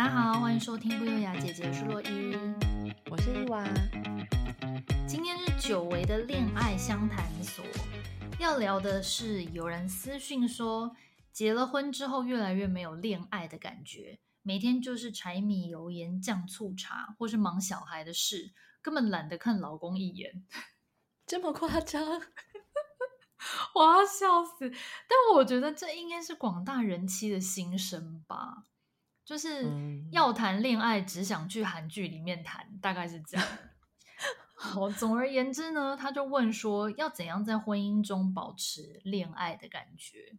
大家好，欢迎收听不优雅姐姐，我是洛伊，我是伊娃。今天是久违的恋爱相谈所，要聊的是有人私讯说，结了婚之后越来越没有恋爱的感觉，每天就是柴米油盐酱醋茶，或是忙小孩的事，根本懒得看老公一眼。这么夸张？我要笑死！但我觉得这应该是广大人妻的心声吧，就是要谈恋爱，只想去韩剧里面谈，大概是这样。好，总而言之呢，他就问说，要怎样在婚姻中保持恋爱的感觉？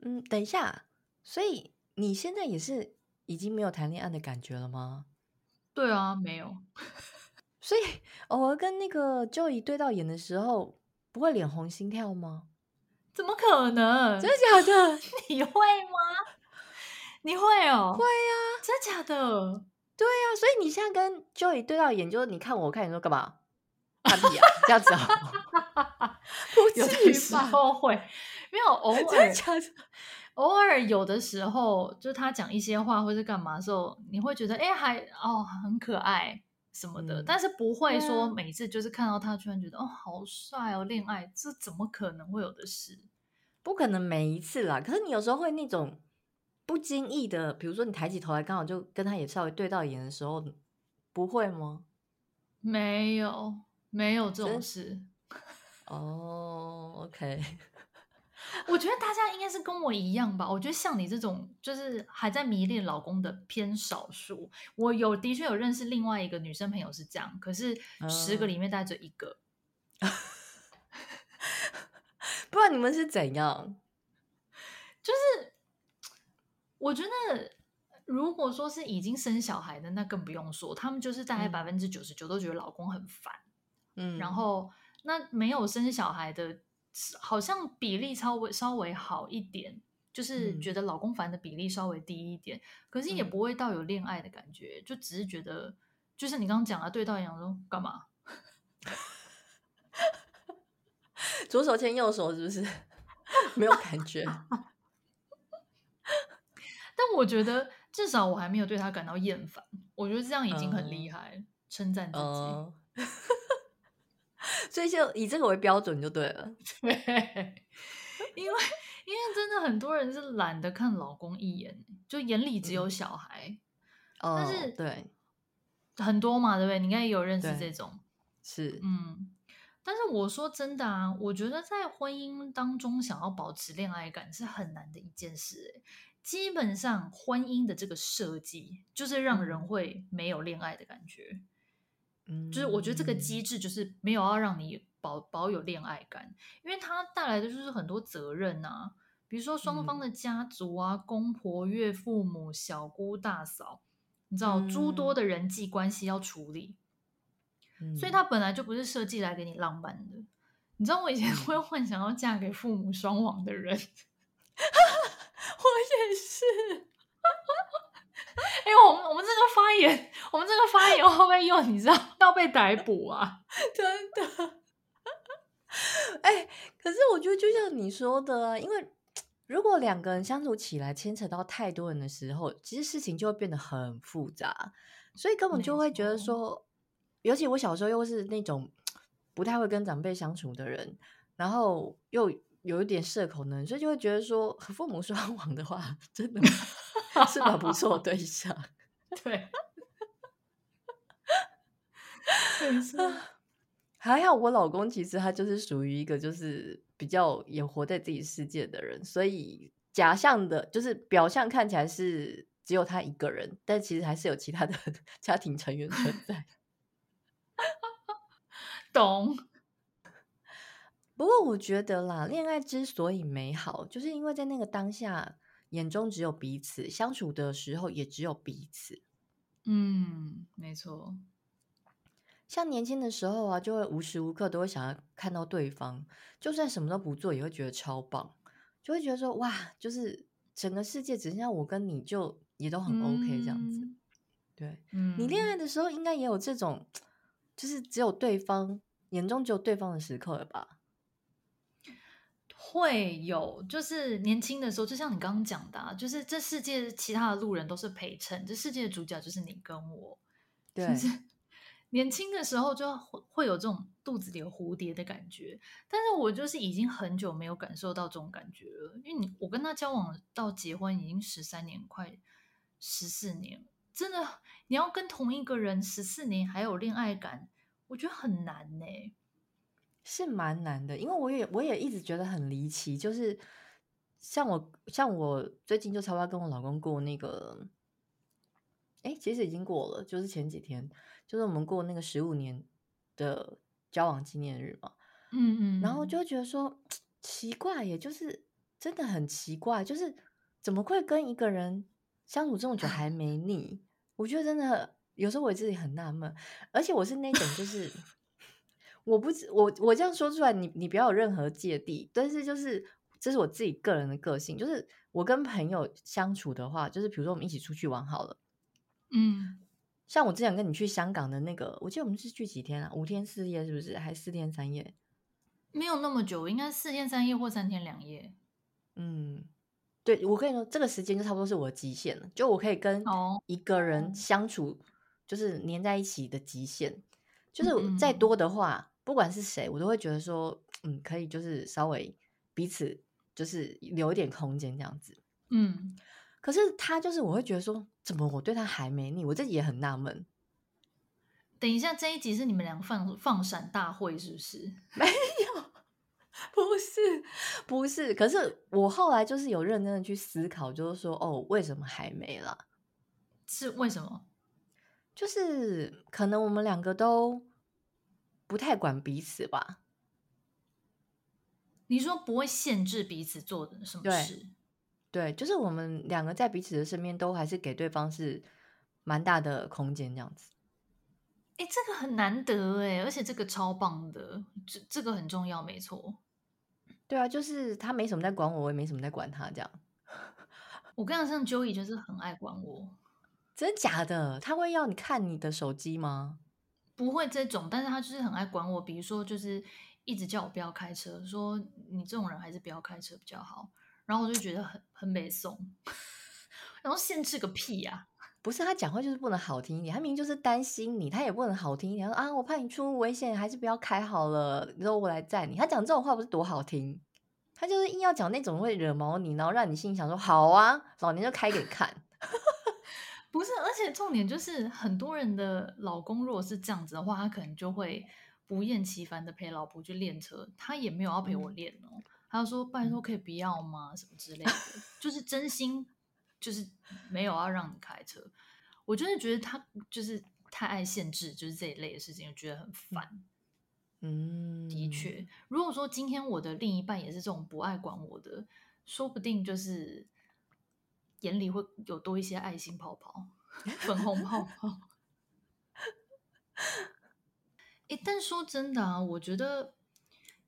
嗯，等一下，所以你现在也是已经没有谈恋爱的感觉了吗？对啊，没有。所以偶尔跟那个 Joey 对到眼的时候。不会脸红心跳吗？怎么可能？真的假的？你会吗？你会哦？会呀、啊！真的假的？对呀、啊！所以你现在跟 Joey 对到眼，就是你看我，我看你说干嘛？看屁啊！这样子 啊？不至于吧？有时候会，没有偶尔，真的假的？偶尔有的时候，就他讲一些话或是干嘛的时候，你会觉得哎，还哦很可爱。什么的，嗯、但是不会说每次就是看到他，突然觉得、啊、哦，好帅哦，恋爱这怎么可能会有的事？不可能每一次啦。可是你有时候会那种不经意的，比如说你抬起头来，刚好就跟他也稍微对到眼的时候，不会吗？没有，没有这种事。哦、oh,，OK。我觉得大家应该是跟我一样吧。我觉得像你这种，就是还在迷恋老公的偏少数。我有的确有认识另外一个女生朋友是这样，可是十个里面大概就一个。嗯、不知道你们是怎样？就是我觉得，如果说是已经生小孩的，那更不用说，他们就是大概百分之九十九都觉得老公很烦。嗯，然后那没有生小孩的。好像比例稍微稍微好一点，就是觉得老公烦的比例稍微低一点，嗯、可是也不会到有恋爱的感觉，嗯、就只是觉得，就是你刚刚讲的对到眼说干嘛？左手牵右手是不是？没有感觉。但我觉得至少我还没有对他感到厌烦，我觉得这样已经很厉害，称赞、嗯、自己。嗯 所以就以这个为标准就对了，对，因为因为真的很多人是懒得看老公一眼，就眼里只有小孩，嗯、但是对。很多嘛，对不对？你应该也有认识这种，是。嗯，但是我说真的啊，我觉得在婚姻当中想要保持恋爱感是很难的一件事，基本上婚姻的这个设计就是让人会没有恋爱的感觉。就是我觉得这个机制就是没有要让你保保有恋爱感，因为它带来的就是很多责任啊，比如说双方的家族啊，嗯、公婆、岳父母、小姑、大嫂，你知道诸多的人际关系要处理，嗯、所以它本来就不是设计来给你浪漫的。你知道我以前会幻想要嫁给父母双亡的人，我也是。因为、欸、我们我们这个发言，我们这个发言会不会又你知道要被逮捕啊？真的。哎、欸，可是我觉得就像你说的，因为如果两个人相处起来牵扯到太多人的时候，其实事情就会变得很复杂，所以根本就会觉得说，尤其我小时候又是那种不太会跟长辈相处的人，然后又有一点社恐的人，所以就会觉得说和父母双 亡的话，真的。是个不错的对象，对，还好我老公其实他就是属于一个就是比较也活在自己世界的人，所以假象的，就是表象看起来是只有他一个人，但其实还是有其他的家庭成员存在。懂。不过我觉得啦，恋爱之所以美好，就是因为在那个当下。眼中只有彼此，相处的时候也只有彼此。嗯，没错。像年轻的时候啊，就会无时无刻都会想要看到对方，就算什么都不做，也会觉得超棒，就会觉得说哇，就是整个世界只剩下我跟你就，就也都很 OK 这样子。嗯、对，嗯、你恋爱的时候应该也有这种，就是只有对方眼中只有对方的时刻了吧？会有，就是年轻的时候，就像你刚刚讲的啊，就是这世界其他的路人都是陪衬，这世界的主角就是你跟我。对，年轻的时候就会会有这种肚子里有蝴蝶的感觉，但是我就是已经很久没有感受到这种感觉了，因为你我跟他交往到结婚已经十三年，快十四年，真的你要跟同一个人十四年还有恋爱感，我觉得很难呢。是蛮难的，因为我也我也一直觉得很离奇，就是像我像我最近就差不多跟我老公过那个，哎，其实已经过了，就是前几天，就是我们过那个十五年的交往纪念日嘛，嗯嗯，然后就觉得说 奇怪也，就是真的很奇怪，就是怎么会跟一个人相处这么久还没腻？我觉得真的有时候我自己很纳闷，而且我是那种就是。我不知我我这样说出来，你你不要有任何芥蒂。但是就是这是我自己个人的个性，就是我跟朋友相处的话，就是比如说我们一起出去玩好了，嗯，像我之前跟你去香港的那个，我记得我们是去几天啊？五天四夜是不是？还四天三夜？没有那么久，应该四天三夜或三天两夜。嗯，对，我跟你说，这个时间就差不多是我的极限了，就我可以跟一个人相处，就是黏在一起的极限，就是再多的话。不管是谁，我都会觉得说，嗯，可以，就是稍微彼此就是留一点空间这样子，嗯。可是他就是，我会觉得说，怎么我对他还没腻？我自己也很纳闷。等一下，这一集是你们俩放放闪大会是不是？没有，不是，不是。可是我后来就是有认真的去思考，就是说，哦，为什么还没了？是为什么？就是可能我们两个都。不太管彼此吧？你说不会限制彼此做的什么事？对，对，就是我们两个在彼此的身边都还是给对方是蛮大的空间这样子。哎，这个很难得哎，而且这个超棒的，这这个很重要，没错。对啊，就是他没什么在管我，我也没什么在管他，这样。我跟你讲，像 Joey 就是很爱管我，真的假的？他会要你看你的手机吗？不会这种，但是他就是很爱管我。比如说，就是一直叫我不要开车，说你这种人还是不要开车比较好。然后我就觉得很很没送，然后限制个屁呀、不是他讲话就是不能好听一点，他明明就是担心你，他也不能好听一点。啊，我怕你出危险，还是不要开好了，然后我来载你。他讲这种话不是多好听？他就是硬要讲那种会惹毛你，然后让你心里想说好啊，老娘就开给你看。不是，而且重点就是很多人的老公如果是这样子的话，他可能就会不厌其烦的陪老婆去练车，他也没有要陪我练哦，嗯、他就说拜托可以不要吗？什么之类的，就是真心就是没有要让你开车。我真的觉得他就是太爱限制，就是这一类的事情，我觉得很烦。嗯，的确，如果说今天我的另一半也是这种不爱管我的，说不定就是。眼里会有多一些爱心泡泡、粉红泡泡。哎，但说真的啊，我觉得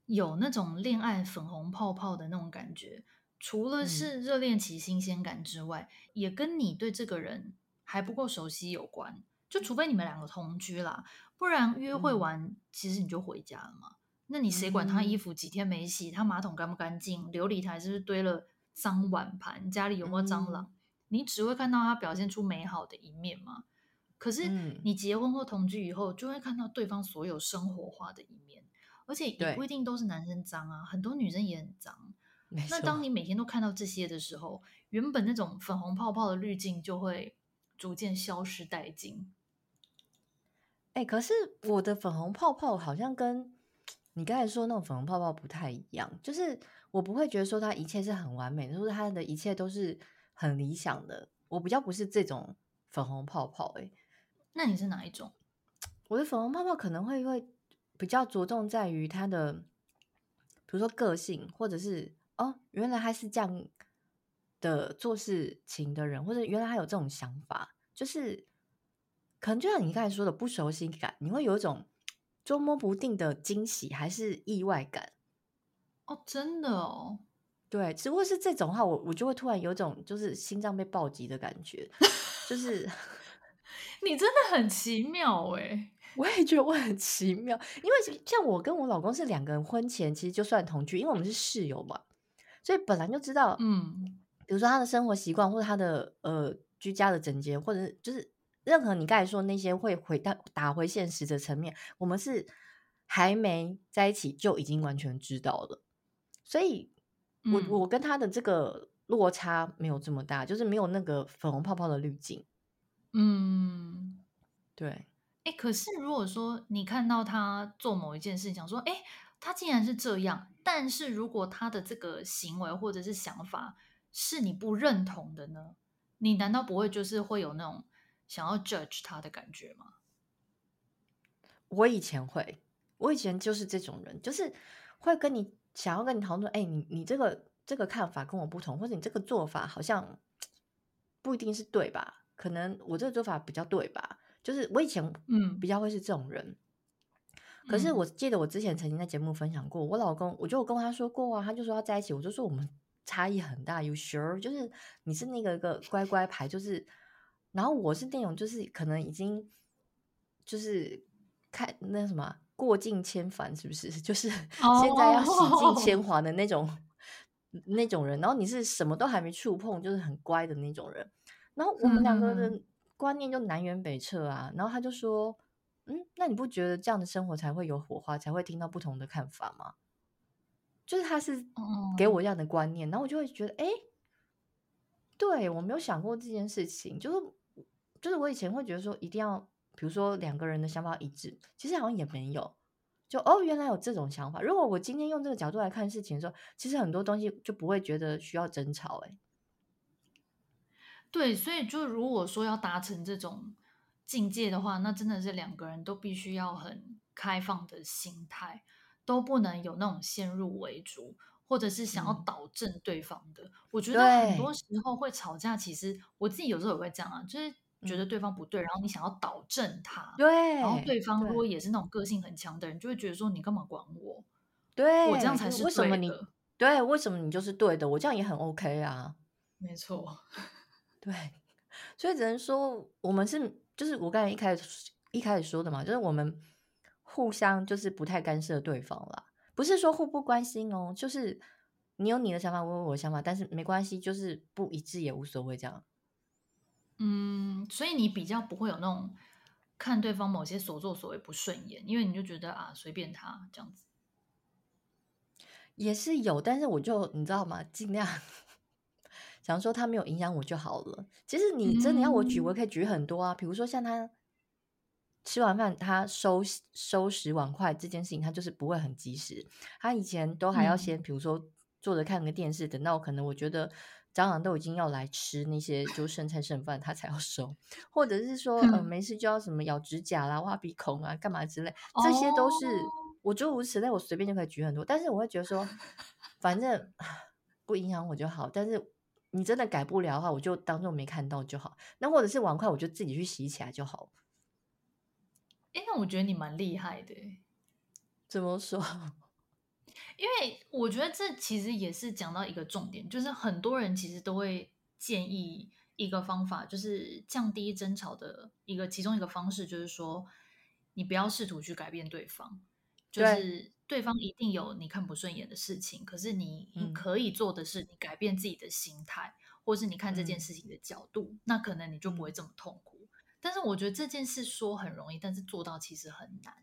有那种恋爱粉红泡泡的那种感觉，除了是热恋期新鲜感之外，嗯、也跟你对这个人还不够熟悉有关。就除非你们两个同居啦，不然约会完、嗯、其实你就回家了嘛。那你谁管他衣服几天没洗，他马桶干不干净，琉璃台是不是堆了？脏碗盘，家里有没有蟑螂？嗯、你只会看到他表现出美好的一面吗？可是你结婚或同居以后，就会看到对方所有生活化的一面，而且也不一定都是男生脏啊，很多女生也很脏。那当你每天都看到这些的时候，原本那种粉红泡泡的滤镜就会逐渐消失殆尽。哎、欸，可是我的粉红泡泡好像跟 你刚才说那种粉红泡泡不太一样，就是。我不会觉得说他一切是很完美的，就是他的一切都是很理想的。我比较不是这种粉红泡泡，欸，那你是哪一种？我的粉红泡泡可能会会比较着重在于他的，比如说个性，或者是哦，原来他是这样的做事情的人，或者原来他有这种想法，就是可能就像你刚才说的不熟悉感，你会有一种 捉摸不定的惊喜还是意外感。哦，真的哦，对，只不过是这种话，我我就会突然有种就是心脏被暴击的感觉，就是 你真的很奇妙哎，我也觉得我很奇妙，因为像我跟我老公是两个人婚前其实就算同居，因为我们是室友嘛，所以本来就知道，嗯，比如说他的生活习惯或者他的呃居家的整洁，或者是就是任何你刚才说那些会回到打回现实的层面，我们是还没在一起就已经完全知道了，所以我、嗯、我跟他的这个落差没有这么大，就是没有那个粉红泡泡的滤镜，嗯，对。哎，可是如果说你看到他做某一件事情，想说，哎，他竟然是这样，但是如果他的这个行为或者是想法是你不认同的呢？你难道不会就是会有那种想要 judge 他的感觉吗？我以前会，我以前就是这种人，就是会跟你想要跟你讨论，哎，你你这个这个看法跟我不同，或者你这个做法好像不一定是对吧？可能我这个做法比较对吧？就是我以前嗯比较会是这种人，嗯、可是我记得我之前曾经在节目分享过，我老公我就跟他说过啊，他就说要在一起，我就说我们差异很大，You sure？就是你是那个个乖乖牌，就是然后我是那种就是可能已经就是看那什么过尽千帆，是不是？就是现在要洗尽铅 华的那种、哦、那种人，然后你是什么都还没触碰，就是很乖的那种人，然后我们两个人。嗯观念就南辕北辙啊，然后他就说：“嗯，那你不觉得这样的生活才会有火花，才会听到不同的看法吗？”就是他是给我这样的观念，然后我就会觉得，哎，对，我没有想过这件事情，就是就是我以前会觉得说一定要，比如说两个人的想法一致，其实好像也没有，就哦，原来有这种想法。如果我今天用这个角度来看事情的时候，其实很多东西就不会觉得需要争吵，哎。对，所以就如果说要达成这种境界的话，那真的是两个人都必须要很开放的心态，都不能有那种先入为主，或者是想要导正对方的。嗯、我觉得很多时候会吵架，其实我自己有时候也会这样啊，就是觉得对方不对，然后你想要导正他，对，然后对方如果也是那种个性很强的人，就会觉得说你干嘛管我？对，我这样才是对的。为什么你？对，为什么你就是对的？我这样也很 OK 啊，没错。对，所以只能说我们是，就是我刚才一开始一开始说的嘛，就是我们互相就是不太干涉对方啦，不是说互不关心哦，就是你有你的想法，我有我的想法，但是没关系，就是不一致也无所谓这样。嗯，所以你比较不会有那种看对方某些所作所为不顺眼，因为你就觉得啊，随便他这样子。也是有，但是我就你知道吗？尽量。想说他没有影响我就好了。其实你真的要我举，嗯、我可以举很多啊。比如说像他吃完饭，他收收拾碗筷这件事情，他就是不会很及时。他以前都还要先，嗯、比如说坐着看个电视，等到可能我觉得蟑螂都已经要来吃那些就剩菜剩饭，他才要收。或者是说，嗯、呃，没事就要什么咬指甲啦、挖鼻孔啊、干嘛之类，这些都是我诸如此类，我随便就可以举很多。但是我会觉得说，反正不影响我就好。但是。你真的改不了的话，我就当做没看到就好。那或者是碗筷，我就自己去洗起来就好。哎，那我觉得你蛮厉害的。怎么说？因为我觉得这其实也是讲到一个重点，就是很多人其实都会建议一个方法，就是降低争吵的一个其中一个方式，就是说你不要试图去改变对方，就是。对方一定有你看不顺眼的事情，可是你你可以做的是，你改变自己的心态，嗯、或是你看这件事情的角度，嗯、那可能你就不会这么痛苦。但是我觉得这件事说很容易，但是做到其实很难。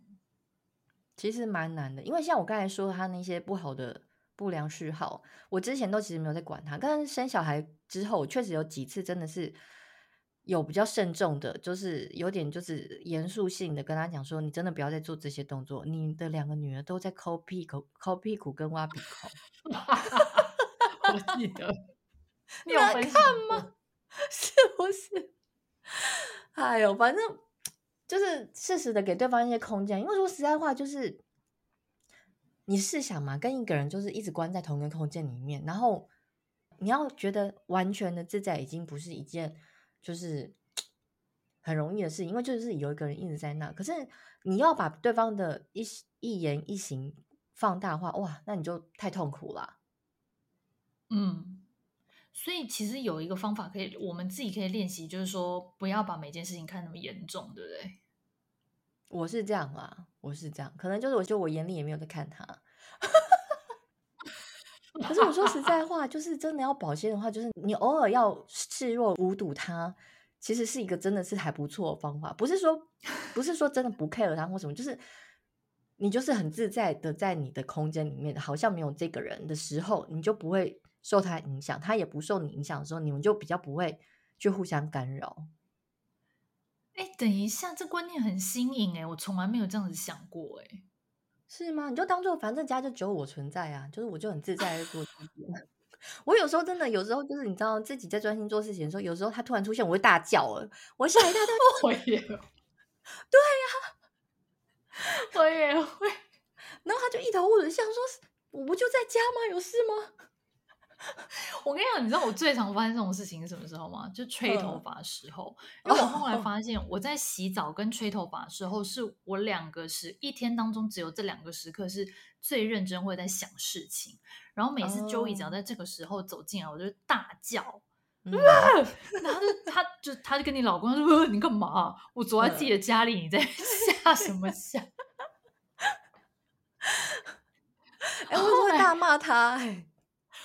其实蛮难的，因为像我刚才说他那些不好的不良嗜好，我之前都其实没有在管他，但是生小孩之后，确实有几次真的是。有比较慎重的，就是有点就是严肃性的跟他讲说，你真的不要再做这些动作。你的两个女儿都在抠屁股、抠屁股跟挖鼻孔。我记得，你有看吗？是不是？哎呦，反正就是适时的给对方一些空间。因为说实在话，就是你试想嘛，跟一个人就是一直关在同一个空间里面，然后你要觉得完全的自在，已经不是一件。就是很容易的事情，因为就是有一个人一直在那。可是你要把对方的一一言一行放大化，哇，那你就太痛苦了。嗯，所以其实有一个方法可以，我们自己可以练习，就是说不要把每件事情看那么严重，对不对？我是这样啦，我是这样，可能就是我就我眼里也没有在看他。可是我说实在话，就是真的要保鲜的话，就是你偶尔要视若无睹他，其实是一个真的是还不错的方法。不是说不是说真的不 care 他或什么，就是你就是很自在的在你的空间里面，好像没有这个人的时候，你就不会受他影响，他也不受你影响的时候，你们就比较不会去互相干扰。哎，等一下，这观念很新颖哎，我从来没有这样子想过哎。是吗？你就当做反正家就只有我存在啊，就是我就很自在的做自己。我有时候真的，有时候就是你知道自己在专心做事情的时候，有时候他突然出现，我会大叫了，我吓一大跳。我也，对呀、啊，我也会。然后他就一头雾水，想说：“我不就在家吗？有事吗？” 我跟你讲，你知道我最常发生这种事情是什么时候吗？就吹头发的时候。因为我后来 发现，我在洗澡跟吹头发的时候，是我两个时一天当中只有这两个时刻是最认真会在想事情。然后每次 Joey 只要在这个时候走进来，我就大叫，嗯、然后就他就他就跟你老公说：“你干嘛？我躲在自己的家里，你在吓什么吓？”哎、欸，我会大骂他、欸。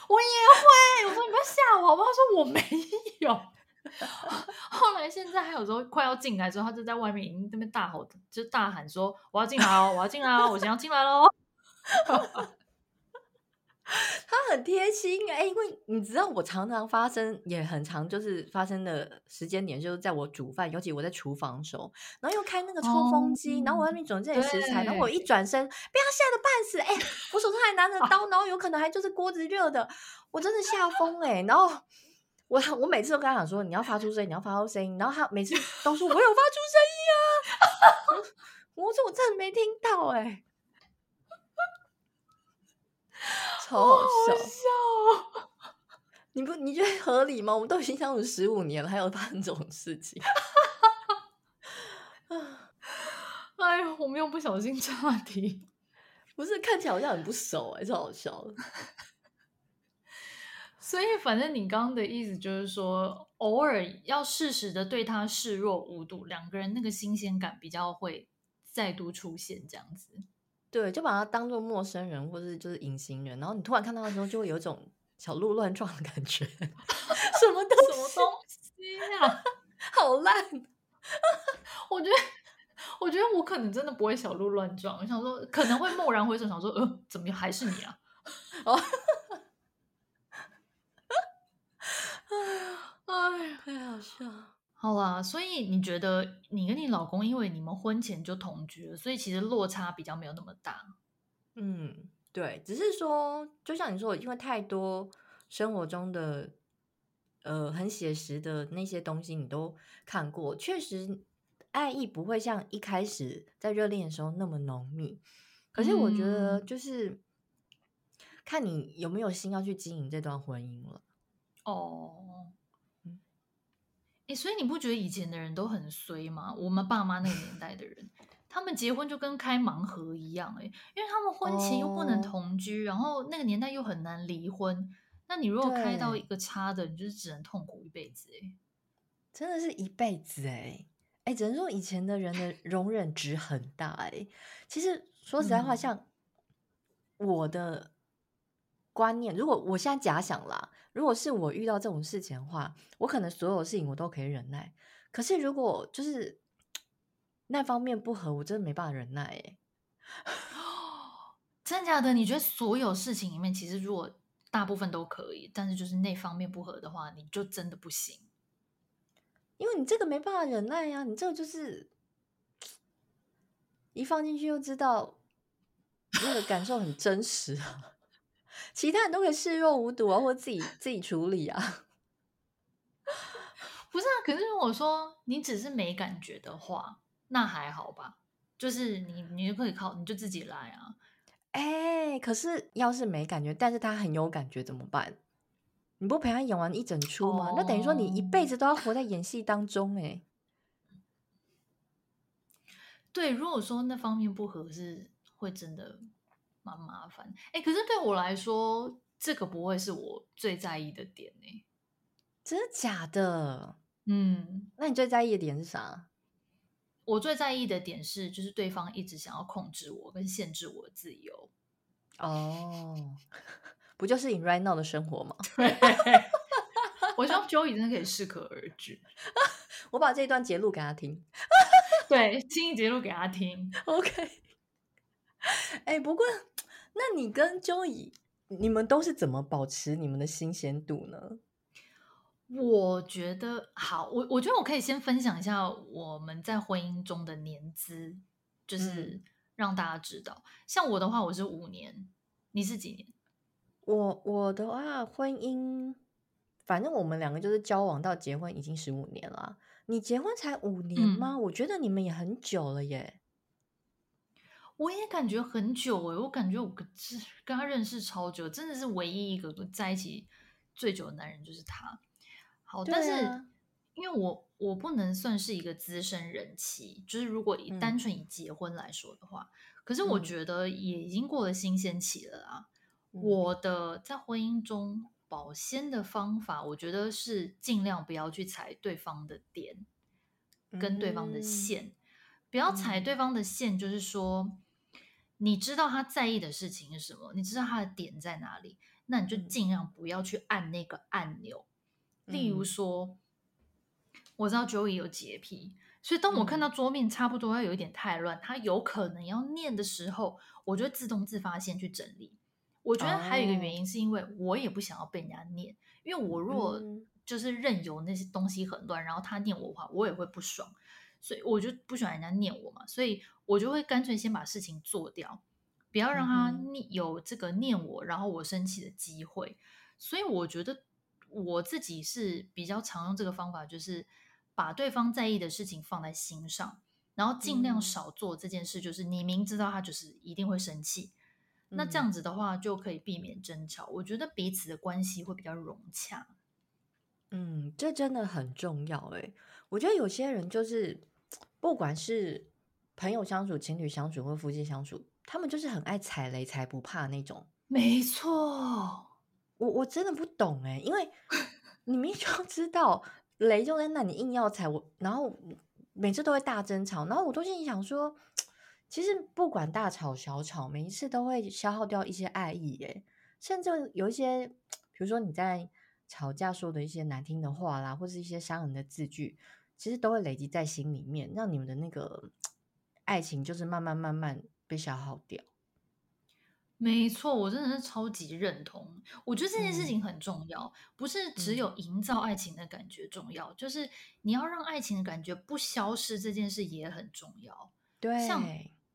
我也会，我说你不要吓我好不好？他说我没有。后来现在还有时候快要进来之后，他就在外面已经这边大吼，就大喊说：“我要进来哦，我要进来哦，我想要进来喽。” 他很贴心哎、欸，因为你知道我常常发生，也很常就是发生的时间点，就是在我煮饭，尤其我在厨房的时候，然后又开那个抽风机，哦、然后我外面准备食材，然后我一转身，被他吓得半死哎、欸，我手上还拿着刀，然后有可能还就是锅子热的，我真的吓疯哎，然后我我每次都跟他讲说，你要发出声音，你要发出声音，然后他每次都说我有发出声音啊，我说我真的没听到哎、欸。超好笑，好笑哦、你不你觉得合理吗？我们都已经相处十五年了，还有发生这种事情？哎呦，我们又不小心岔题，不是看起来好像很不熟哎，超好笑的。所以，反正你刚刚的意思就是说，偶尔要适时的对他视若无睹，两个人那个新鲜感比较会再度出现，这样子。对，就把他当做陌生人，或者就是隐形人，然后你突然看到的时候，就会有一种小鹿乱撞的感觉。什么东什么东西呀？好烂！我觉得，我觉得我可能真的不会小鹿乱撞。我想说，可能会蓦然回首，想说，呃，怎么还是你啊？哦，哎，太好笑了。好啦，所以你觉得你跟你老公，因为你们婚前就同居了，所以其实落差比较没有那么大。嗯，对，只是说，就像你说，因为太多生活中的呃很写实的那些东西你都看过，确实爱意不会像一开始在热恋的时候那么浓密。可是我觉得，就是看你有没有心要去经营这段婚姻了。哦。欸，所以你不觉得以前的人都很衰吗？我们爸妈那个年代的人，他们结婚就跟开盲盒一样，欸，因为他们婚前又不能同居，然后那个年代又很难离婚。那你如果开到一个差的，你就是只能痛苦一辈子，欸，真的是一辈子哎，哎，只能说以前的人的容忍值很大哎。其实说实在话，像我的观念，如果我现在假想啦。如果是我遇到这种事情的话，我可能所有事情我都可以忍耐。可是如果就是那方面不合，我真的没办法忍耐。耶，真的假的？你觉得所有事情里面，其实如果大部分都可以，但是就是那方面不合的话，你就真的不行。因为你这个没办法忍耐呀，你这个就是一放进去就知道那个感受很真实啊。其他人都可以视若无睹啊，或者自己自己处理啊。不是啊，可是如果说你只是没感觉的话，那还好吧。就是你，你就可以靠，你就自己来啊。哎、欸，可是要是没感觉，但是他很有感觉怎么办？你不陪他演完一整出吗？哦、那等于说你一辈子都要活在演戏当中哎、欸。对，如果说那方面不合适，会真的。蛮麻烦，哎、欸，可是对我来说，这个不会是我最在意的点呢、欸。真的假的？嗯，那你最在意的点是啥？我最在意的点是，就是对方一直想要控制我跟限制我的自由。哦，不就是 in right now 的生活吗？对，我希望 Joey 真的可以适可而止。我把这一段截录给他听。对，轻易截录给他听。OK。哎，不过，那你跟 Joey，你们都是怎么保持你们的新鲜度呢？我觉得好，我我觉得我可以先分享一下我们在婚姻中的年资，就是让大家知道。嗯、像我的话，我是五年，你是几年？我我的话，婚姻，反正我们两个就是交往到结婚已经十五年了。你结婚才五年吗？嗯、我觉得你们也很久了耶。我也感觉很久诶，我感觉我跟跟他认识超久，真的是唯一一个在一起最久的男人就是他。好，但是因为我我不能算是一个资深人妻，就是如果以单纯以结婚来说的话，嗯、可是我觉得也已经过了新鲜期了啊。嗯、我的在婚姻中保鲜的方法，我觉得是尽量不要去踩对方的点，跟对方的线，嗯、不要踩对方的线，就是说你知道他在意的事情是什么，你知道他的点在哪里，那你就尽量不要去按那个按钮。例如说，嗯、我知道 Joey 有洁癖，所以当我看到桌面差不多要有一点太乱，嗯、他有可能要念的时候，我就会自动自发先去整理。我觉得还有一个原因是因为我也不想要被人家念，因为我若就是任由那些东西很乱，然后他念我的话，我也会不爽，所以我就不喜欢人家念我嘛，所以我就会干脆先把事情做掉，不要让他念有这个念我，然后我生气的机会。所以我觉得。我自己是比较常用这个方法，就是把对方在意的事情放在心上，然后尽量少做这件事。就是你明知道他就是一定会生气，嗯、那这样子的话就可以避免争吵。我觉得彼此的关系会比较融洽。嗯，这真的很重要哎。我觉得有些人就是，不管是朋友相处、情侣相处或夫妻相处，他们就是很爱踩雷才不怕那种。没错。我我真的不懂哎，因为 你明明就知道雷就在那，你硬要踩我，然后每次都会大争吵，然后我都心里想说，其实不管大吵小吵，每一次都会消耗掉一些爱意耶，甚至有一些，比如说你在吵架说的一些难听的话啦，或是一些伤人的字句，其实都会累积在心里面，让你们的那个爱情就是慢慢慢慢被消耗掉。没错，我真的是超级认同。我觉得这件事情很重要，嗯、不是只有营造爱情的感觉重要，嗯、就是你要让爱情的感觉不消失，这件事也很重要。对，像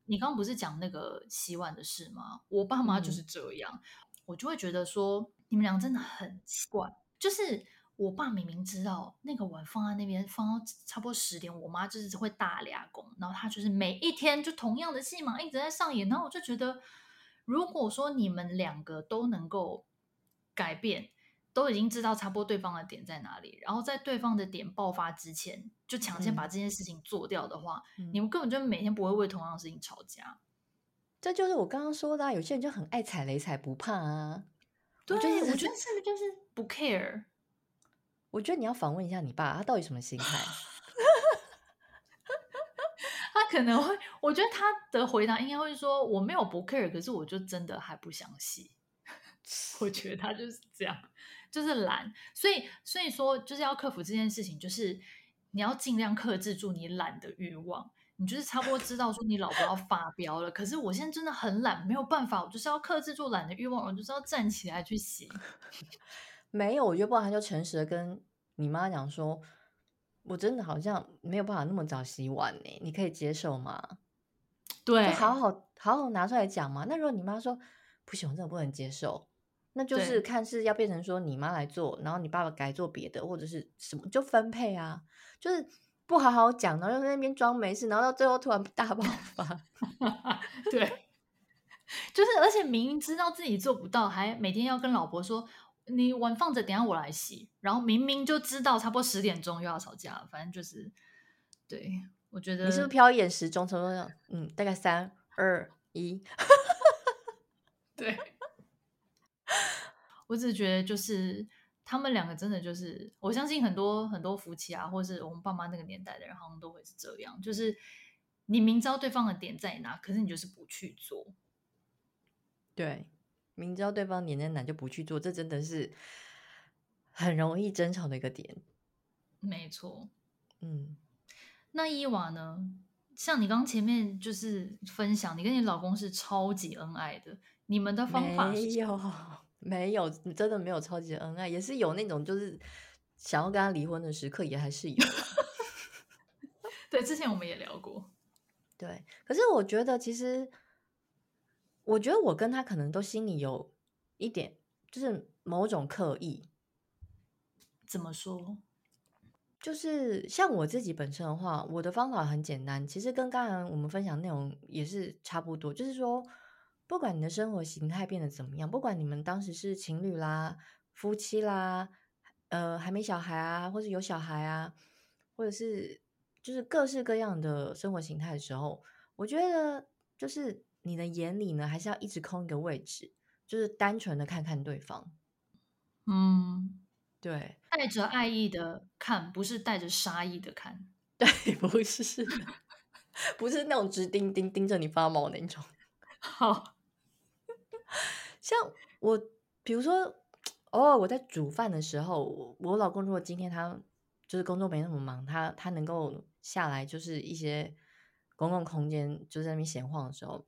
你刚刚不是讲那个洗碗的事吗？我爸妈就是这样，嗯、我就会觉得说你们俩真的很奇怪。就是我爸明明知道那个碗放在那边放到差不多十点，我妈就是会大俩工，然后他就是每一天就同样的戏码一直在上演，然后我就觉得。如果说你们两个都能够改变，都已经知道差不多对方的点在哪里，然后在对方的点爆发之前就抢先把这件事情做掉的话，嗯、你们根本就每天不会为同样的事情吵架。这就是我刚刚说的、啊，有些人就很爱踩雷，踩不怕啊。对，我觉得是不是就是不 care？我觉得你要访问一下你爸，他到底什么心态？他可能会，我觉得他的回答应该会说：“我没有不 care，可是我就真的还不想洗。”我觉得他就是这样，就是懒。所以，所以说就是要克服这件事情，就是你要尽量克制住你懒的欲望。你就是差不多知道说你老婆要发飙了，可是我现在真的很懒，没有办法，我就是要克制住懒的欲望，我就是要站起来去洗。没有，我觉得不然他就诚实的跟你妈讲说。我真的好像没有办法那么早洗碗呢，你可以接受吗？对，就好好好好拿出来讲嘛。那如果你妈说不行，我真的不能接受，那就是看是要变成说你妈来做，然后你爸爸改做别的，或者是什么就分配啊。就是不好好讲，然后又在那边装没事，然后到最后突然大爆发。对，就是而且明明知道自己做不到，还每天要跟老婆说。你碗放着，等下我来洗。然后明明就知道差不多十点钟又要吵架，反正就是，对，我觉得你是不是瞟一眼时钟，差不多嗯，大概三二一，对。我只觉得就是他们两个真的就是，我相信很多很多夫妻啊，或是我们爸妈那个年代的人，好像都会是这样，就是你明知道对方的点在哪，可是你就是不去做。对，明知道对方黏在哪就不去做，这真的是很容易争吵的一个点。没错，嗯，那伊娃呢？像你刚前面就是分享，你跟你老公是超级恩爱的，你们的方法是没有 没有，真的没有超级恩爱，也是有那种就是想要跟他离婚的时刻，也还是有。对，之前我们也聊过。对，可是我觉得其实。我觉得我跟他可能都心里有一点，就是某种刻意。怎么说？就是像我自己本身的话，我的方法很简单，其实跟刚才我们分享内容也是差不多。就是说，不管你的生活形态变得怎么样，不管你们当时是情侣啦、夫妻啦，呃，还没小孩啊，或者有小孩啊，或者是就是各式各样的生活形态的时候，我觉得就是。你的眼里呢，还是要一直空一个位置，就是单纯的看看对方。嗯，对，带着爱意的看，不是带着杀意的看。对，不是，不是那种直盯盯盯着你发毛那种。好，像我，比如说，偶尔我在煮饭的时候，我老公如果今天他就是工作没那么忙，他他能够下来，就是一些公共空间就在那边闲晃的时候。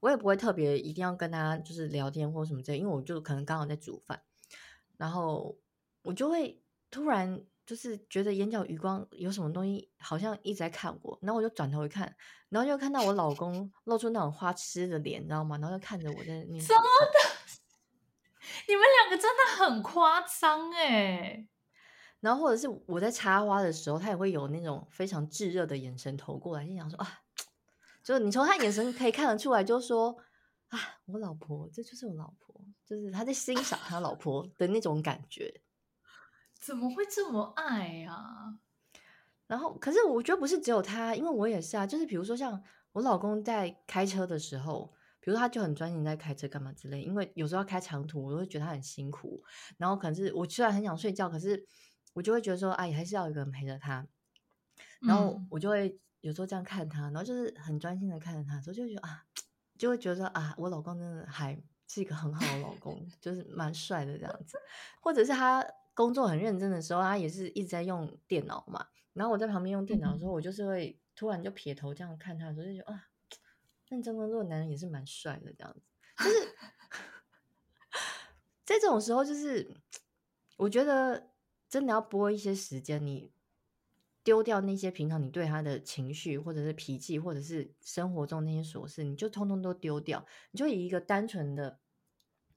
我也不会特别一定要跟他就是聊天或什么之类，因为我就可能刚好在煮饭，然后我就会突然就是觉得眼角余光有什么东西好像一直在看我，然后我就转头一看，然后就看到我老公露出那种花痴的脸，你知道吗？然后就看着我在那边。怎么的？你们两个真的很夸张哎！然后或者是我在插花的时候，他也会有那种非常炙热的眼神投过来，就想说啊。就你从他眼神可以看得出来，就说啊，我老婆，这就是我老婆，就是他在欣赏他老婆的那种感觉。怎么会这么爱呀？然后，可是我觉得不是只有他，因为我也是啊。就是比如说，像我老公在开车的时候，比如说他就很专心在开车干嘛之类。因为有时候要开长途，我会觉得他很辛苦。然后，可是我虽然很想睡觉，可是我就会觉得说，哎，还是要有一个人陪着他。然后我就会。有时候这样看他，然后就是很专心的看着他，所以就觉得啊，就会觉得啊，我老公真的还是一个很好的老 公，就是蛮帅的这样子。或者是他工作很认真的时候，他也是一直在用电脑嘛。然后我在旁边用电脑的时候，我就是会突然就撇头这样看他的时候，就觉得啊，认真工作的男人也是蛮帅的这样子。就是 在这种时候，就是我觉得真的要拨一些时间你。丢掉那些平常你对他的情绪，或者是脾气，或者是生活中那些琐事，你就通通都丢掉。你就以一个单纯的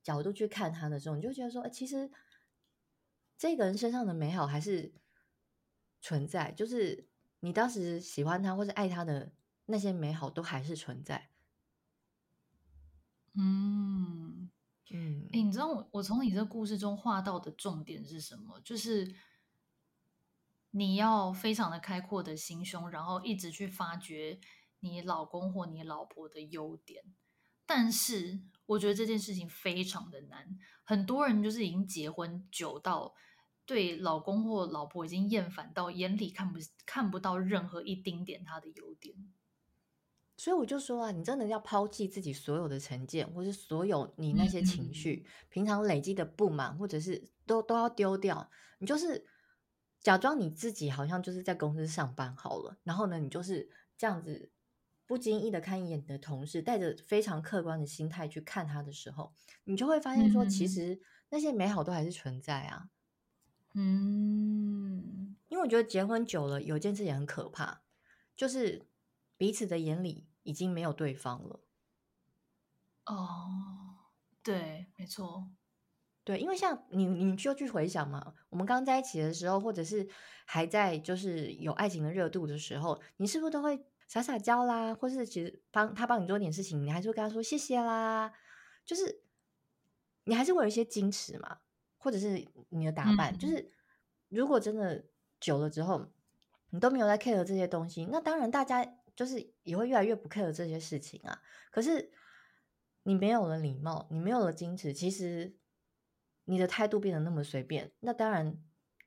角度去看他的时候，你就觉得说，哎，其实这个人身上的美好还是存在，就是你当时喜欢他或者爱他的那些美好都还是存在。嗯嗯，哎，你知道我我从你这个故事中画到的重点是什么？就是。你要非常的开阔的心胸，然后一直去发掘你老公或你老婆的优点。但是我觉得这件事情非常的难，很多人就是已经结婚久到对老公或老婆已经厌烦到眼里看不看不到任何一丁点他的优点。所以我就说啊，你真的要抛弃自己所有的成见，或是所有你那些情绪，嗯、平常累积的不满，或者是都都要丢掉。你就是。假装你自己好像就是在公司上班好了，然后呢，你就是这样子不经意的看一眼你的同事，带着非常客观的心态去看他的时候，你就会发现说，其实那些美好都还是存在啊。嗯，因为我觉得结婚久了，有件事也很可怕，就是彼此的眼里已经没有对方了。哦，对，没错。对，因为像你，你就去回想嘛，我们刚在一起的时候，或者是还在就是有爱情的热度的时候，你是不是都会撒撒娇啦，或是其实帮他帮你做点事情，你还是会跟他说谢谢啦，就是你还是会有一些矜持嘛，或者是你的打扮，嗯、就是如果真的久了之后，你都没有在 care 这些东西，那当然大家就是也会越来越不 care 这些事情啊。可是你没有了礼貌，你没有了矜持，其实。你的态度变得那么随便，那当然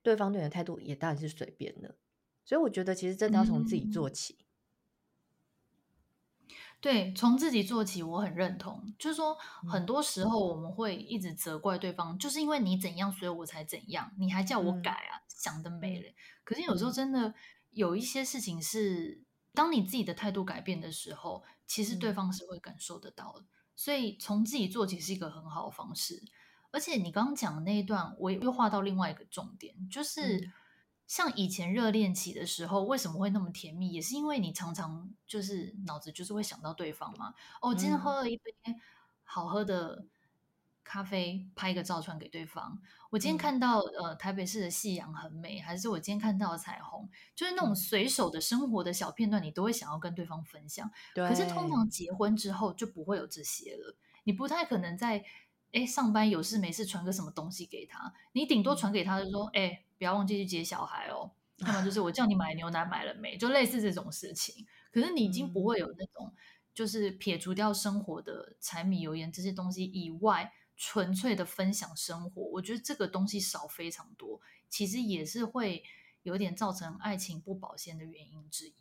对方对你的态度也当然是随便的。所以我觉得其实真的要从自己做起。嗯、对，从自己做起，我很认同。就是说，很多时候我们会一直责怪对方，嗯、就是因为你怎样，所以我才怎样，你还叫我改啊，嗯、想得美嘞。可是有时候真的有一些事情是，当你自己的态度改变的时候，其实对方是会感受得到的。所以从自己做起是一个很好的方式。而且你刚刚讲的那一段，我又画到另外一个重点，就是。嗯像以前热恋期的时候，为什么会那么甜蜜？也是因为你常常就是脑子就是会想到对方嘛。哦，今天喝了一杯好喝的咖啡，拍一个照传给对方。我今天看到、嗯、呃台北市的夕阳很美，还是我今天看到彩虹，就是那种随手的生活的小片段，你都会想要跟对方分享。对。可是通常结婚之后就不会有这些了，你不太可能在哎上班有事没事传个什么东西给他，你顶多传给他就说哎。嗯不要忘记去接小孩哦。要么就 是我叫你买牛奶买了没？就类似这种事情。可是你已经不会有那种，就是撇除掉生活的柴米油盐这些东西以外，纯粹的分享生活。我觉得这个东西少非常多，其实也是会有点造成爱情不保鲜的原因之一。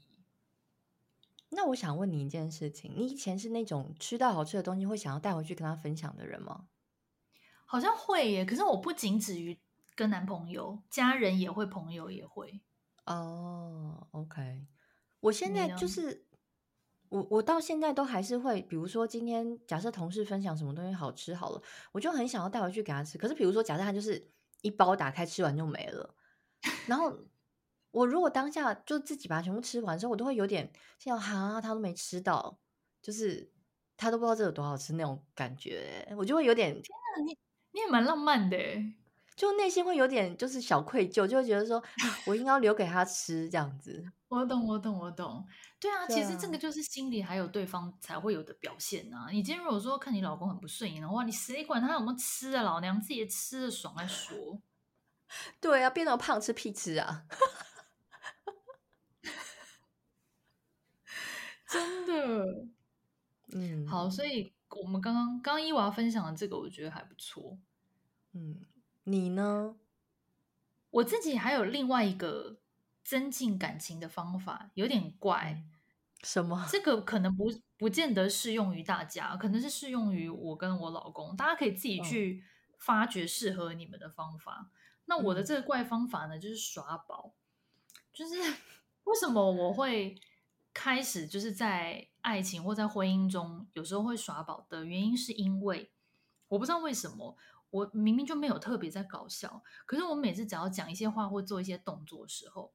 那我想问你一件事情：你以前是那种吃到好吃的东西会想要带回去跟他分享的人吗？好像会耶。可是我不仅止于。跟男朋友、家人也会，朋友也会。哦、oh，OK。我现在就是我，我到现在都还是会，比如说今天假设同事分享什么东西好吃好了，我就很想要带回去给他吃。可是比如说假设他就是一包打开吃完就没了，然后我如果当下就自己把它全部吃完之后，我都会有点像哈，他都没吃到，就是他都不知道这有多好吃那种感觉，我就会有点天哪，你你也蛮浪漫的。就内心会有点就是小愧疚，就会觉得说，我应该要留给他吃这样子。我懂，我懂，我懂。对啊，对啊，其实这个就是心里还有对方才会有的表现啊。你今天如果说看你老公很不顺眼的话，你谁管他有没有吃啊？老娘自己吃的爽再说。对啊，变那么胖吃屁吃啊！真的。嗯，好，所以我们刚刚刚刚伊娃分享的这个，我觉得还不错。嗯。你呢？我自己还有另外一个增进感情的方法，有点怪。什么？这个可能不不见得适用于大家，可能是适用于我跟我老公。大家可以自己去发掘适合你们的方法。嗯、那我的这个怪方法呢，就是耍宝。就是 为什么我会开始就是在爱情或在婚姻中有时候会耍宝的原因，是因为我不知道为什么。我明明就没有特别在搞笑，可是我每次只要讲一些话或做一些动作的时候，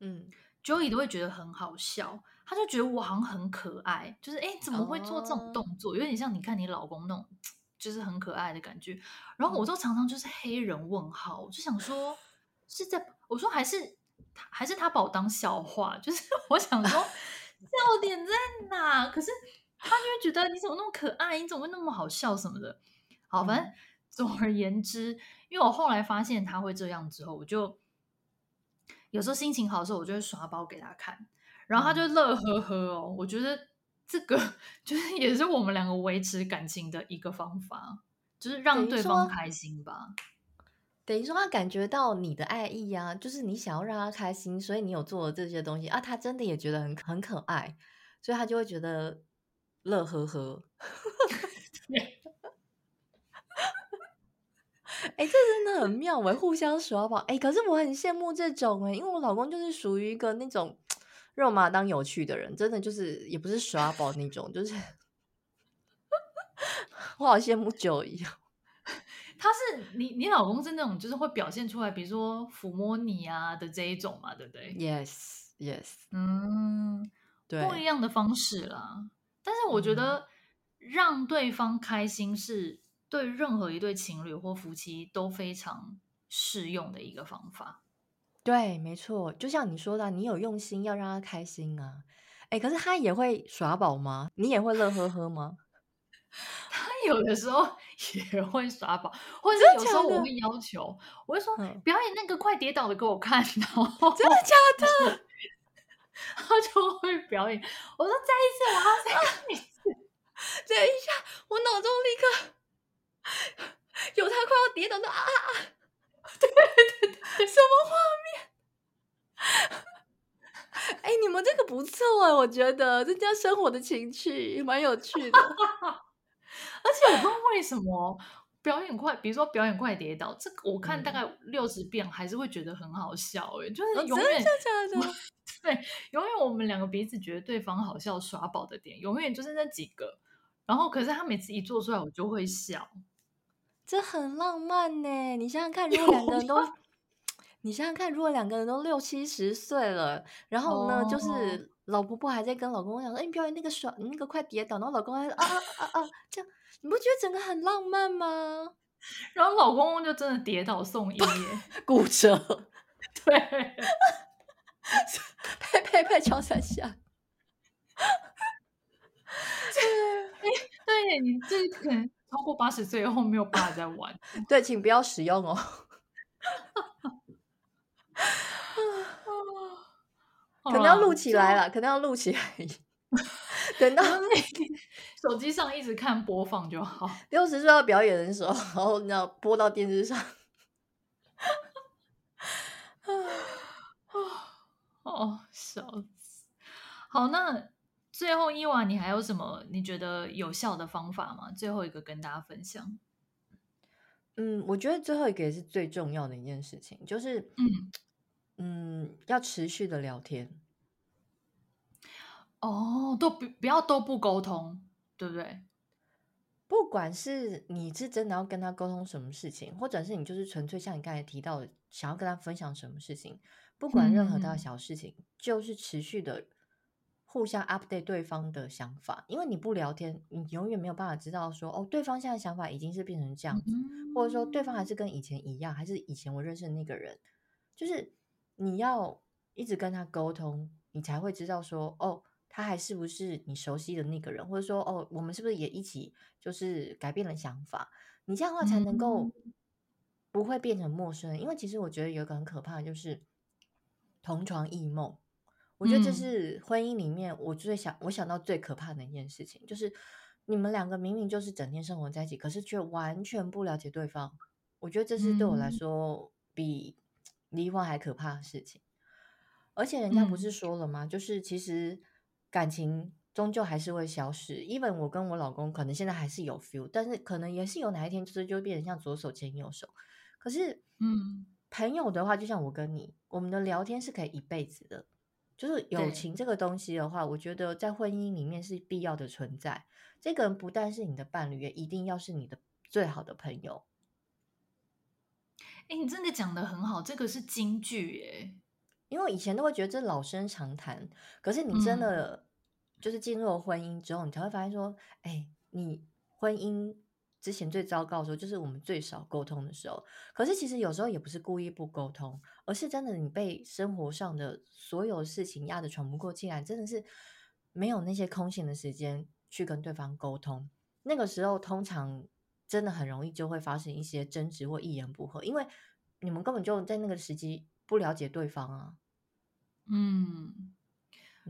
嗯，Joey 都会觉得很好笑，他就觉得我好像很可爱，就是哎，怎么会做这种动作？有点像你看你老公那种，就是很可爱的感觉。然后我都常常就是黑人问号，我就想说 是在我说还是还是他把我当笑话，就是 我想说 笑点在哪？可是他就会觉得你怎么那么可爱，你怎么会那么好笑什么的。好，反正。总而言之，因为我后来发现他会这样之后，我就有时候心情好的时候，我就会刷包给他看，然后他就乐呵呵哦。嗯、我觉得这个 就是也是我们两个维持感情的一个方法，就是让对方开心吧。等于说，等于说他感觉到你的爱意啊，就是你想要让他开心，所以你有做了这些东西啊，他真的也觉得很很可爱，所以他就会觉得乐呵呵。哎、欸，这真的很妙哎，互相耍宝哎，可是我很羡慕这种哎，因为我老公就是属于一个那种肉麻当有趣的人，真的就是也不是耍宝那种，就是 我好羡慕 Joey。他是你，你老公是那种就是会表现出来，比如说抚摸你啊的这一种嘛，对不对？Yes，Yes，yes. 嗯，对，不一样的方式啦。但是我觉得让对方开心是。对任何一对情侣或夫妻都非常适用的一个方法。对，没错，就像你说的，你有用心要让他开心啊。哎，可是他也会耍宝吗？你也会乐呵呵吗？他有的时候也会耍宝，或者有时候我会要求，我会说、嗯、表演那个快跌倒的给我看，然后真的假的？他就会表演。我说再一次，我要再看一次。等一下，我脑中立刻。有他快要跌倒的啊啊啊！对对对，什么画面？哎、欸，你们这个不错哎，我觉得这叫生活的情趣，蛮有趣的。而且我不知道为什么表演快，比如说表演快跌倒，这个我看大概六十遍还是会觉得很好笑哎，就是永远、哦、真的假的？对，永远我们两个彼此觉得对方好笑耍宝的点，永远就是那几个。然后可是他每次一做出来，我就会笑。这很浪漫呢，你想想看，如果两个人都，你想想看，如果两个人都六七十岁了，然后呢，oh. 就是老婆婆还在跟老公讲说：“哎，你表演那个耍，你那个快跌倒。”然后老公还说：“啊啊啊啊！”这样你不觉得整个很浪漫吗？然后老公就真的跌倒送医，骨折。对，拍 拍拍，敲三下。对，对你这可能。超过八十岁以后没有办法再玩，对，请不要使用哦。可能要录起来了，可能要录起来。等到手机上一直看播放就好。六十岁要表演的时候，然后你要播到电视上。哦，笑死。好，那。最后伊娃，你还有什么你觉得有效的方法吗？最后一个跟大家分享。嗯，我觉得最后一个也是最重要的一件事情，就是嗯嗯，要持续的聊天。哦，都不不要都不沟通，对不对？不管是你是真的要跟他沟通什么事情，或者是你就是纯粹像你刚才提到的，想要跟他分享什么事情，不管任何大小事情，嗯、就是持续的。互相 update 对方的想法，因为你不聊天，你永远没有办法知道说哦，对方现在想法已经是变成这样子，嗯、或者说对方还是跟以前一样，还是以前我认识的那个人，就是你要一直跟他沟通，你才会知道说哦，他还是不是你熟悉的那个人，或者说哦，我们是不是也一起就是改变了想法？你这样的话才能够不会变成陌生人，嗯、因为其实我觉得有一个很可怕的就是同床异梦。我觉得这是婚姻里面我最想我想到最可怕的一件事情，就是你们两个明明就是整天生活在一起，可是却完全不了解对方。我觉得这是对我来说比离婚还可怕的事情。而且人家不是说了吗？就是其实感情终究还是会消失。even 我跟我老公可能现在还是有 feel，但是可能也是有哪一天就是就变成像左手牵右手。可是，嗯，朋友的话，就像我跟你，我们的聊天是可以一辈子的。就是友情这个东西的话，我觉得在婚姻里面是必要的存在。这个人不但是你的伴侣，也一定要是你的最好的朋友。哎，你真的讲得很好，这个是金句耶。因为以前都会觉得这老生常谈，可是你真的就是进入了婚姻之后，嗯、你才会发现说，哎，你婚姻。之前最糟糕的时候，就是我们最少沟通的时候。可是其实有时候也不是故意不沟通，而是真的你被生活上的所有事情压得喘不过气来，真的是没有那些空闲的时间去跟对方沟通。那个时候通常真的很容易就会发生一些争执或一言不合，因为你们根本就在那个时机不了解对方啊。嗯，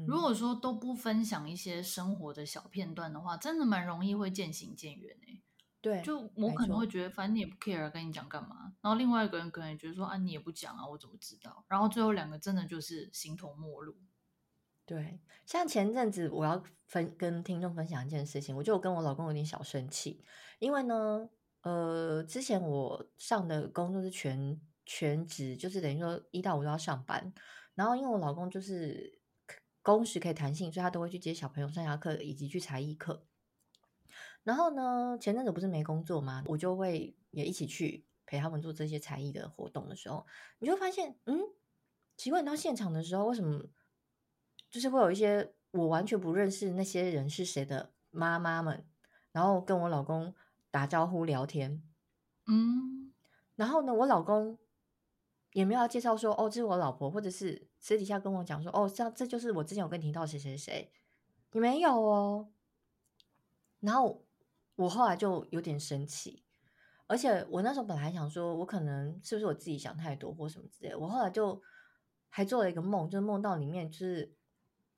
如果说都不分享一些生活的小片段的话，真的蛮容易会渐行渐远欸。对，就我可能会觉得，反正你也不 care，跟你讲干嘛？然后另外一个人可能也觉得说，啊，你也不讲啊，我怎么知道？然后最后两个真的就是形同陌路。对，像前阵子我要分跟听众分享一件事情，我就跟我老公有点小生气，因为呢，呃，之前我上的工作是全全职，就是等于说一到五都要上班，然后因为我老公就是工时可以弹性，所以他都会去接小朋友上下课以及去才艺课。然后呢，前阵子不是没工作吗？我就会也一起去陪他们做这些才艺的活动的时候，你就会发现，嗯，奇怪，到现场的时候，为什么就是会有一些我完全不认识那些人是谁的妈妈们，然后跟我老公打招呼聊天，嗯，然后呢，我老公也没有要介绍说，哦，这是我老婆，或者是私底下跟我讲说，哦，这这就是我之前有跟你提到谁谁谁，你没有哦，然后。我后来就有点生气，而且我那时候本来想说，我可能是不是我自己想太多或什么之类的。我后来就还做了一个梦，就是梦到里面就是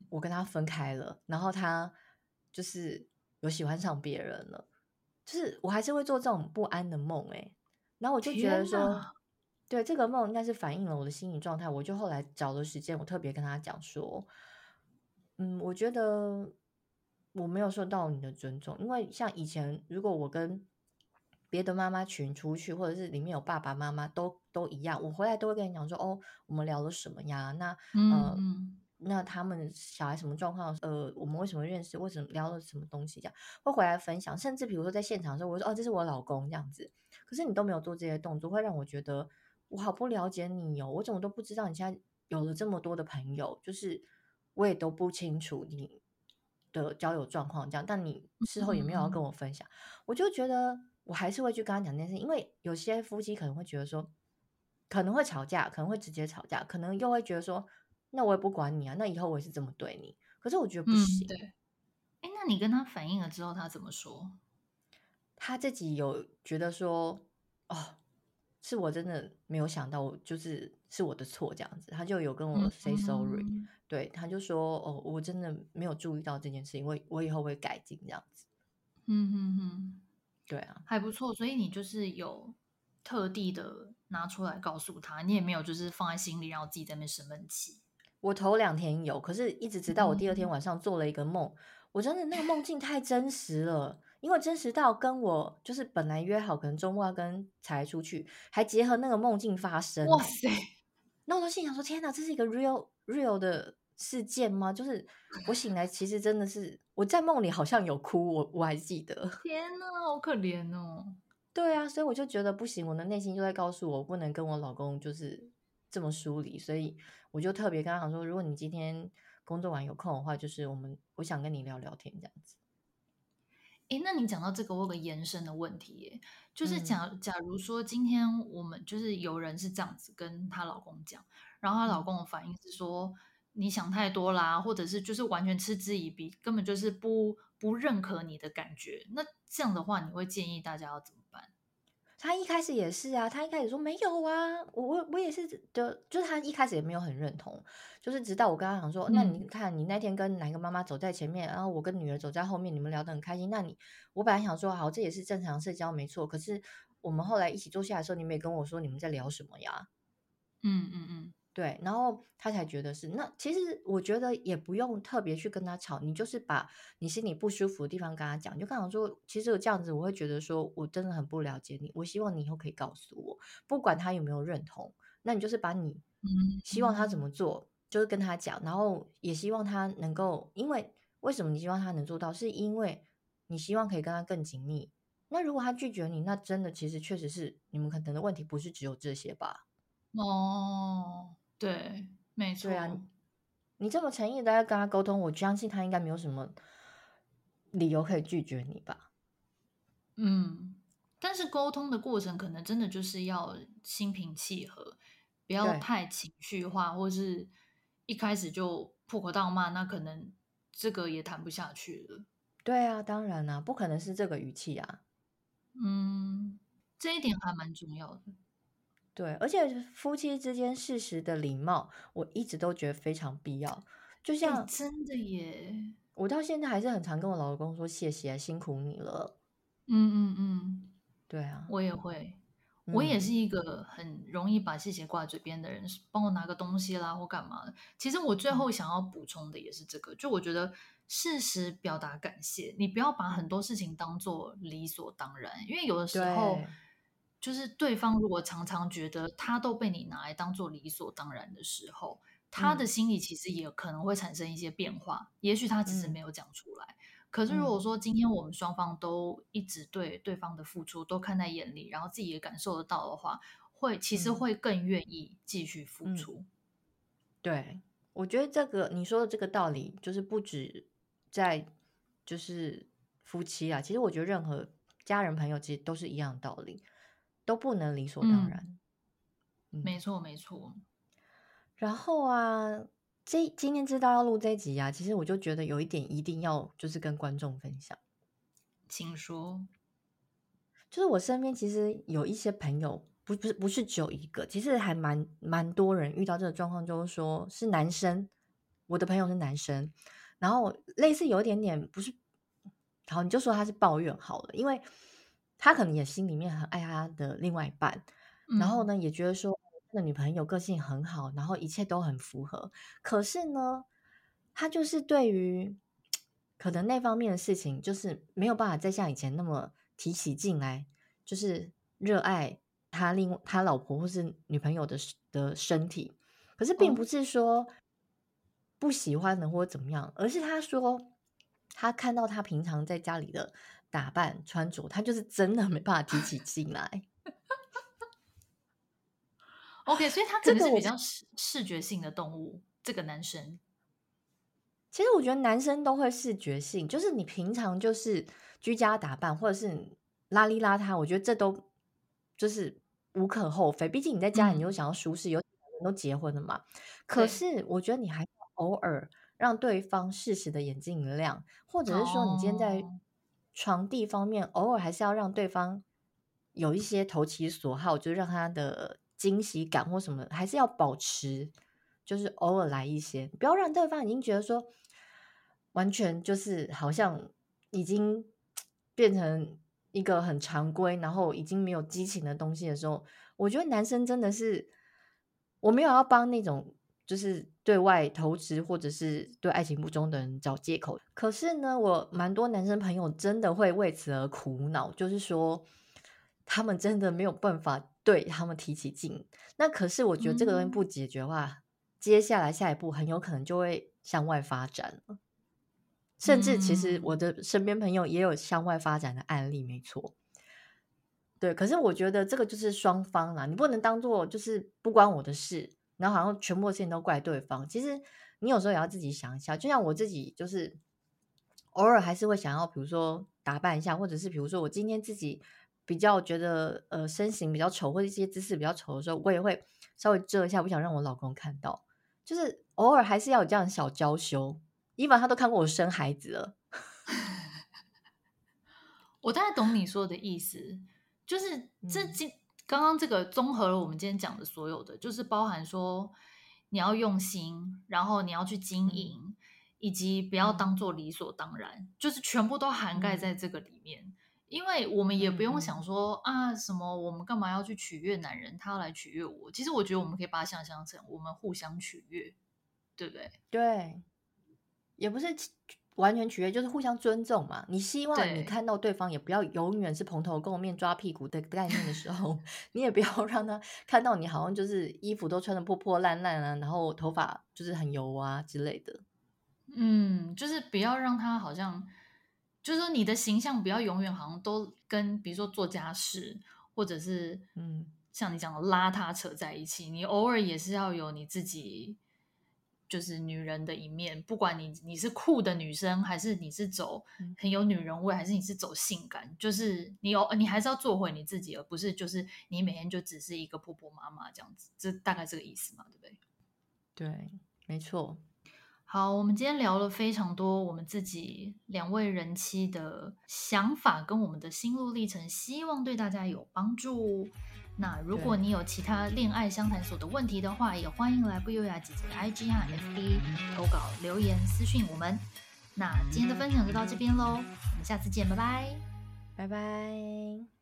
我跟他分开了，然后他就是有喜欢上别人了。就是我还是会做这种不安的梦哎、欸，然后我就觉得说，对这个梦应该是反映了我的心理状态，我就后来找了时间，我特别跟他讲说，嗯，我觉得我没有受到你的尊重，因为像以前如果我跟别的妈妈群出去，或者是里面有爸爸妈妈都都一样，我回来都会跟你讲说，哦，我们聊了什么呀？那呃。嗯那他们小孩什么状况？呃，我们为什么认识？为什么聊了什么东西？这样会回来分享，甚至比如说在现场的时候，我说哦，这是我老公这样子。可是你都没有做这些动作，会让我觉得我好不了解你哦。我怎么都不知道你现在有了这么多的朋友，就是我也都不清楚你的交友状况这样。但你事后也没有要跟我分享，我就觉得我还是会去跟他讲这件事，因为有些夫妻可能会觉得说，可能会吵架，可能会直接吵架，可能又会觉得说。那我也不管你啊，那以后我也是这么对你。可是我觉得不行。嗯、对，哎，那你跟他反映了之后，他怎么说？他自己有觉得说，哦，是我真的没有想到，就是是我的错这样子。他就有跟我 say sorry，嗯、对，他就说，哦，我真的没有注意到这件事情，我我以后会改进这样子。嗯哼哼，对啊，还不错。所以你就是有特地的拿出来告诉他，你也没有就是放在心里，然后自己在那边生闷气。我头两天有，可是一直直到我第二天晚上做了一个梦，嗯、我真的那个梦境太真实了，因为真实到跟我就是本来约好可能周末要跟才出去，还结合那个梦境发生。哇塞！那我都心想说：天哪，这是一个 real real 的事件吗？就是我醒来，其实真的是我在梦里好像有哭，我我还记得。天哪，好可怜哦。对啊，所以我就觉得不行，我的内心就在告诉我，我不能跟我老公就是这么疏离，所以。我就特别跟他讲说，如果你今天工作完有空的话，就是我们我想跟你聊聊天这样子。诶，那你讲到这个，我有个延伸的问题耶，就是假假如说今天我们就是有人是这样子跟她老公讲，然后她老公的反应是说、嗯、你想太多啦，或者是就是完全嗤之以鼻，根本就是不不认可你的感觉，那这样的话，你会建议大家要怎么？他一开始也是啊，他一开始说没有啊，我我我也是就，就是他一开始也没有很认同，就是直到我跟他讲说，嗯、那你看你那天跟哪个妈妈走在前面，然后我跟女儿走在后面，你们聊得很开心，那你我本来想说好，这也是正常社交没错，可是我们后来一起坐下来的时候，你们也跟我说你们在聊什么呀？嗯嗯嗯。对，然后他才觉得是那。其实我觉得也不用特别去跟他吵，你就是把你心里不舒服的地方跟他讲，就刚好说，其实我这样子，我会觉得说我真的很不了解你，我希望你以后可以告诉我，不管他有没有认同，那你就是把你希望他怎么做，就是跟他讲，然后也希望他能够，因为为什么你希望他能做到，是因为你希望可以跟他更紧密。那如果他拒绝你，那真的其实确实是你们可能的问题，不是只有这些吧？哦。对，没错。对啊，你这么诚意的在跟他沟通，我相信他应该没有什么理由可以拒绝你吧？嗯，但是沟通的过程可能真的就是要心平气和，不要太情绪化，对或是一开始就破口大骂，那可能这个也谈不下去了。对啊，当然啊，不可能是这个语气啊。嗯，这一点还蛮重要的。对，而且夫妻之间适时的礼貌，我一直都觉得非常必要。就像、欸、真的耶，我到现在还是很常跟我老公说谢谢，辛苦你了。嗯嗯嗯，对啊，我也会，我也是一个很容易把谢谢挂嘴边的人。帮我拿个东西啦，或干嘛的。其实我最后想要补充的也是这个，嗯、就我觉得适时表达感谢，你不要把很多事情当做理所当然，因为有的时候。就是对方如果常常觉得他都被你拿来当做理所当然的时候，他的心里其实也可能会产生一些变化。嗯、也许他只是没有讲出来。嗯、可是如果说今天我们双方都一直对对方的付出都看在眼里，然后自己也感受得到的话，会其实会更愿意继续付出。嗯、对，我觉得这个你说的这个道理，就是不止在就是夫妻啊，其实我觉得任何家人朋友其实都是一样的道理。都不能理所当然。没错没错。然后啊，这今天知道要录这集啊，其实我就觉得有一点一定要就是跟观众分享，请说。就是我身边其实有一些朋友，不不是不是只有一个，其实还蛮蛮多人遇到这个状况，就是说是男生，我的朋友是男生，然后类似有一点点不是，好，你就说他是抱怨好了，因为。他可能也心里面很爱他的另外一半，嗯、然后呢，也觉得说他的女朋友个性很好，然后一切都很符合。可是呢，他就是对于可能那方面的事情，就是没有办法再像以前那么提起劲来，就是热爱他另他老婆或是女朋友的的身体。可是并不是说不喜欢的或者怎么样，而是他说他看到他平常在家里的打扮穿着，他就是真的没办法提起劲来。OK，所以他 可能是比较视视觉性的动物。这个男生，其实我觉得男生都会视觉性，就是你平常就是居家打扮或者是邋里邋遢，我觉得这都就是无可厚非。毕竟你在家里，你又想要舒适，有、嗯。都结婚了嘛？可是我觉得你还偶尔让对方适时的眼睛一亮，或者是说你今天在床地方面，偶尔还是要让对方有一些投其所好，就让他的惊喜感或什么，还是要保持，就是偶尔来一些，不要让对方已经觉得说完全就是好像已经 变成一个很常规，然后已经没有激情的东西的时候，我觉得男生真的是。我没有要帮那种就是对外投资或者是对爱情不忠的人找借口，可是呢，我蛮多男生朋友真的会为此而苦恼，就是说他们真的没有办法对他们提起劲。那可是我觉得这个东西不解决的话，嗯、接下来下一步很有可能就会向外发展了。甚至其实我的身边朋友也有向外发展的案例，没错。对，可是我觉得这个就是双方啦，你不能当做就是不关我的事，然后好像全部的事情都怪对方。其实你有时候也要自己想一下，就像我自己，就是偶尔还是会想要，比如说打扮一下，或者是比如说我今天自己比较觉得呃身形比较丑，或者一些姿势比较丑的时候，我也会稍微遮一下，不想让我老公看到。就是偶尔还是要有这样的小娇羞。伊凡他都看过我生孩子了，我大概懂你说的意思。就是这今刚刚这个综合了我们今天讲的所有的，就是包含说你要用心，然后你要去经营，以及不要当做理所当然，就是全部都涵盖在这个里面。因为我们也不用想说啊什么，我们干嘛要去取悦男人，他要来取悦我。其实我觉得我们可以把它想象成我们互相取悦，对不对？对，也不是。完全取悦就是互相尊重嘛。你希望你看到对方也不要永远是蓬头垢面抓屁股的概念的时候，你也不要让他看到你好像就是衣服都穿的破破烂烂啊，然后头发就是很油啊之类的。嗯，就是不要让他好像，就是说你的形象不要永远好像都跟比如说做家事或者是嗯像你讲的邋遢扯在一起。你偶尔也是要有你自己。就是女人的一面，不管你你是酷的女生，还是你是走很有女人味，还是你是走性感，就是你有你还是要做回你自己，而不是就是你每天就只是一个婆婆妈妈这样子，这大概这个意思嘛，对不对？对，没错。好，我们今天聊了非常多我们自己两位人妻的想法跟我们的心路历程，希望对大家有帮助。那如果你有其他恋爱相谈所的问题的话，也欢迎来不优雅姐姐的 IG 和 FB 投稿留言私讯我们。那今天的分享就到这边喽，我们下次见，拜拜，拜拜。